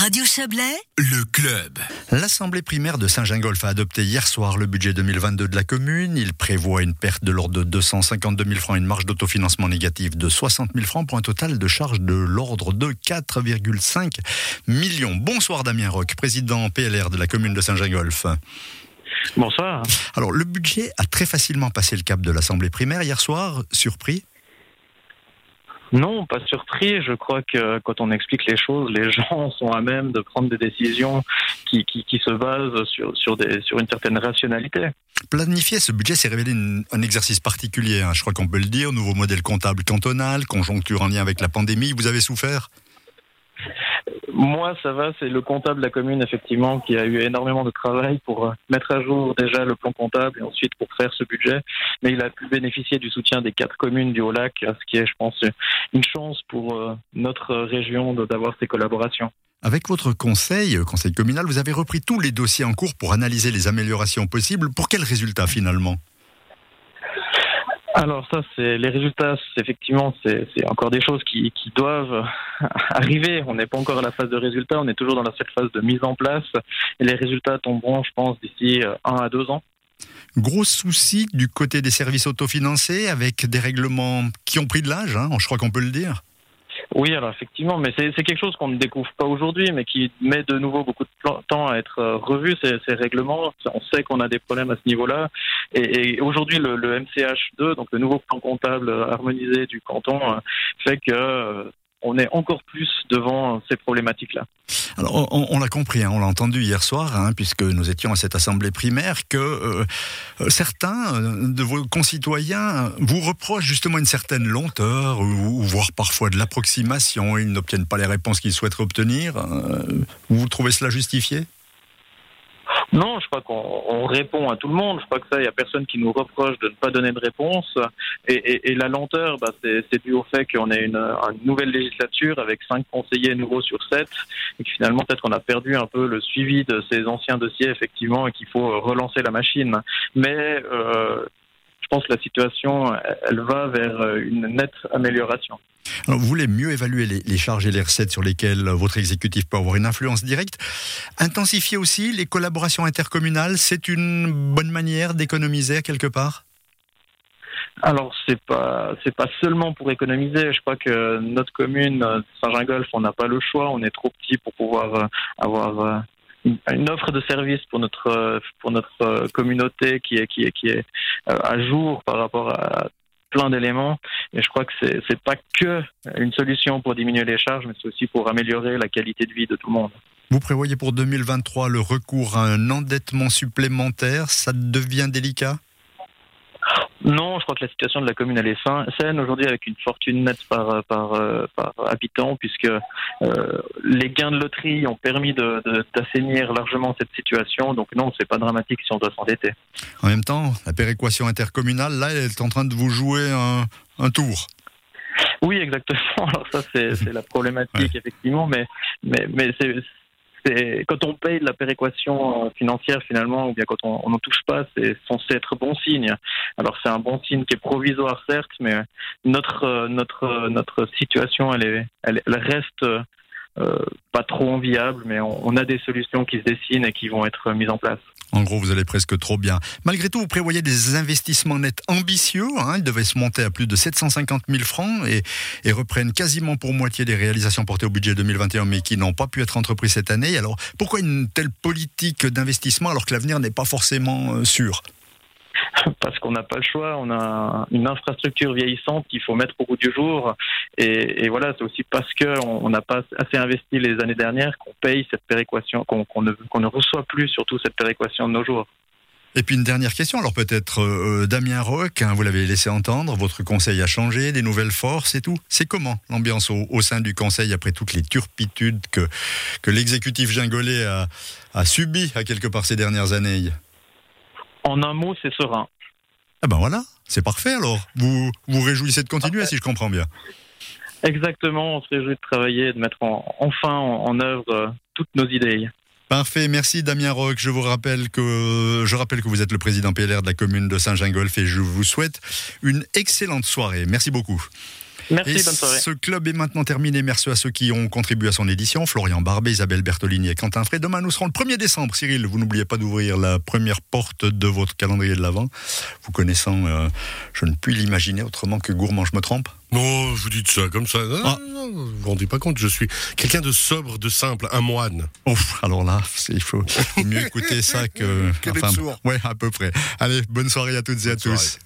Radio Chablais, le club. L'Assemblée primaire de Saint-Gingolph a adopté hier soir le budget 2022 de la commune. Il prévoit une perte de l'ordre de 252 000 francs et une marge d'autofinancement négative de 60 000 francs pour un total de charges de l'ordre de 4,5 millions. Bonsoir Damien Roch, président PLR de la commune de Saint-Gingolph. Bonsoir. Alors, le budget a très facilement passé le cap de l'Assemblée primaire hier soir. Surpris non, pas surpris. Je crois que quand on explique les choses, les gens sont à même de prendre des décisions qui, se basent sur, sur une certaine rationalité. Planifier ce budget s'est révélé un exercice particulier, hein. je crois qu'on peut le dire. Nouveau modèle comptable cantonal, conjoncture en lien avec la pandémie. Vous avez souffert? Moi, ça va, c'est le comptable de la commune, effectivement, qui a eu énormément de travail pour euh, mettre à jour déjà le plan comptable et ensuite pour faire ce budget. Mais il a pu bénéficier du soutien des quatre communes du Haut-Lac, ce qui est, je pense, une chance pour euh, notre région d'avoir ces collaborations. Avec votre conseil, euh, conseil communal, vous avez repris tous les dossiers en cours pour analyser les améliorations possibles. Pour quels résultats finalement? Alors ça, c'est les résultats. Effectivement, c'est encore des choses qui, doivent arriver. On n'est pas encore à la phase de résultats. On est toujours dans la seule phase de mise en place. Et les résultats tomberont, je pense, d'ici euh, un à deux ans. Gros souci du côté des services autofinancés avec des règlements qui ont pris de l'âge, hein, je crois qu'on peut le dire. Oui, alors effectivement, mais c'est quelque chose qu'on ne découvre pas aujourd'hui, mais qui met de nouveau beaucoup de temps à être euh, revu, ces, ces règlements. On sait qu'on a des problèmes à ce niveau-là. Et, et aujourd'hui, le, le, MCH2, donc le nouveau plan comptable harmonisé du canton, euh, fait que euh, on est encore plus devant ces problématiques-là. Alors, on, l'a compris, hein, on l'a entendu hier soir, hein, puisque nous étions à cette assemblée primaire, que euh, euh, certains euh, de vos concitoyens vous reprochent justement une certaine lenteur, ou, voire parfois de l'approximation, ils n'obtiennent pas les réponses qu'ils souhaiteraient obtenir. vous trouvez cela justifié? Non, je crois qu'on répond à tout le monde. Je crois que ça, il n'y a personne qui nous reproche de ne pas donner de réponse. Et, la lenteur, bah, c'est dû au fait qu'on ait une, nouvelle législature avec cinq conseillers nouveaux sur sept, et que finalement, peut-être qu'on a perdu un peu le suivi de ces anciens dossiers, effectivement, et qu'il faut relancer la machine. Mais euh, je pense que la situation, elle va vers une nette amélioration. Vous voulez mieux évaluer les, charges et les recettes sur lesquelles votre exécutif peut avoir une influence directe. Intensifier aussi les collaborations intercommunales, c'est une bonne manière d'économiser quelque part? Alors c'est pas c'est pas seulement pour économiser. Je crois que notre commune Saint-Gingolph, on n'a pas le choix. On est trop petit pour pouvoir avoir une offre de service pour notre pour notre communauté qui est qui est qui est euh, à jour par rapport à plein d'éléments. Et je crois que c'est c'est pas que une solution pour diminuer les charges mais c'est aussi pour améliorer la qualité de vie de tout le monde. Vous prévoyez pour 2023 le recours à un endettement supplémentaire, ça devient délicat? Non, je crois que la situation de la commune elle est saine aujourd'hui avec une fortune nette par par, par habitant puisque euh, les gains de loterie ont permis d'assainir de, largement cette situation. Donc non, c'est pas dramatique si on doit s'endetter. En même temps, la péréquation intercommunale là, elle est en train de vous jouer un, un tour. Oui, exactement. Alors ça, c'est la problématique, effectivement, mais, mais, mais c'est quand on paye de la péréquation euh, financière finalement, ou bien quand on n'en touche pas, c'est censé être bon signe. Alors c'est un bon signe qui est provisoire certes, mais notre euh, notre euh, notre situation, elle est, elle, reste pas trop enviable, mais on, a des solutions qui se dessinent et qui vont être mises en place. En gros, vous allez presque trop bien. Malgré tout, vous prévoyez des investissements nets ambitieux. Hein. ils devaient se monter à plus de 750 000 francs et, reprennent quasiment pour moitié des réalisations portées au budget 2021, mais qui n'ont pas pu être entreprises cette année. Alors, pourquoi une telle politique d'investissement alors que l'avenir n'est pas forcément euh, sûr? parce qu'on n'a pas le choix. On a une infrastructure vieillissante qu'il faut mettre au bout du jour. Et, voilà, c'est aussi parce qu'on n'a pas assez investi les années dernières qu'on paye cette péréquation, qu'on ne, reçoit plus surtout cette péréquation de nos jours. Et puis une dernière question, alors peut-être euh, Damien Roch, hein, vous l'avez laissé entendre, votre conseil a changé, des nouvelles forces et tout. C'est comment l'ambiance au, sein du conseil après toutes les turpitudes que, que l'exécutif gingolais a, a subies à quelque part ces dernières années en un mot, c'est serein. Ah ben voilà, c'est parfait alors. Vous vous réjouissez de continuer si je comprends bien. Exactement, on se réjouit de travailler, de mettre enfin en, œuvre euh, toutes nos idées. Parfait, merci Damien Roch. Je vous rappelle que je rappelle que vous êtes le président PLR de la commune de Saint-Gingolph et je vous souhaite une excellente soirée. Merci beaucoup. Merci, Et bonne soirée. ce club est maintenant terminé. Merci à ceux qui ont contribué à son édition. Florian Barbet, Isabelle Bertolini et Quentin Frey. Demain, nous serons le 1er décembre. Cyril, vous n'oubliez pas d'ouvrir la première porte de votre calendrier de l'Avent. Vous connaissant, euh, je ne puis l'imaginer autrement que gourmand. Je me trompe? Non, vous dites ça comme ça. Non, Ah. non, vous vous rendez pas compte, je suis quelqu'un de sobre, de simple, un moine. Ouf, alors là, il faut mieux écouter ça que. Que sourd. ouais, à peu près. Allez, bonne soirée à toutes et à Bonne tous. soirée.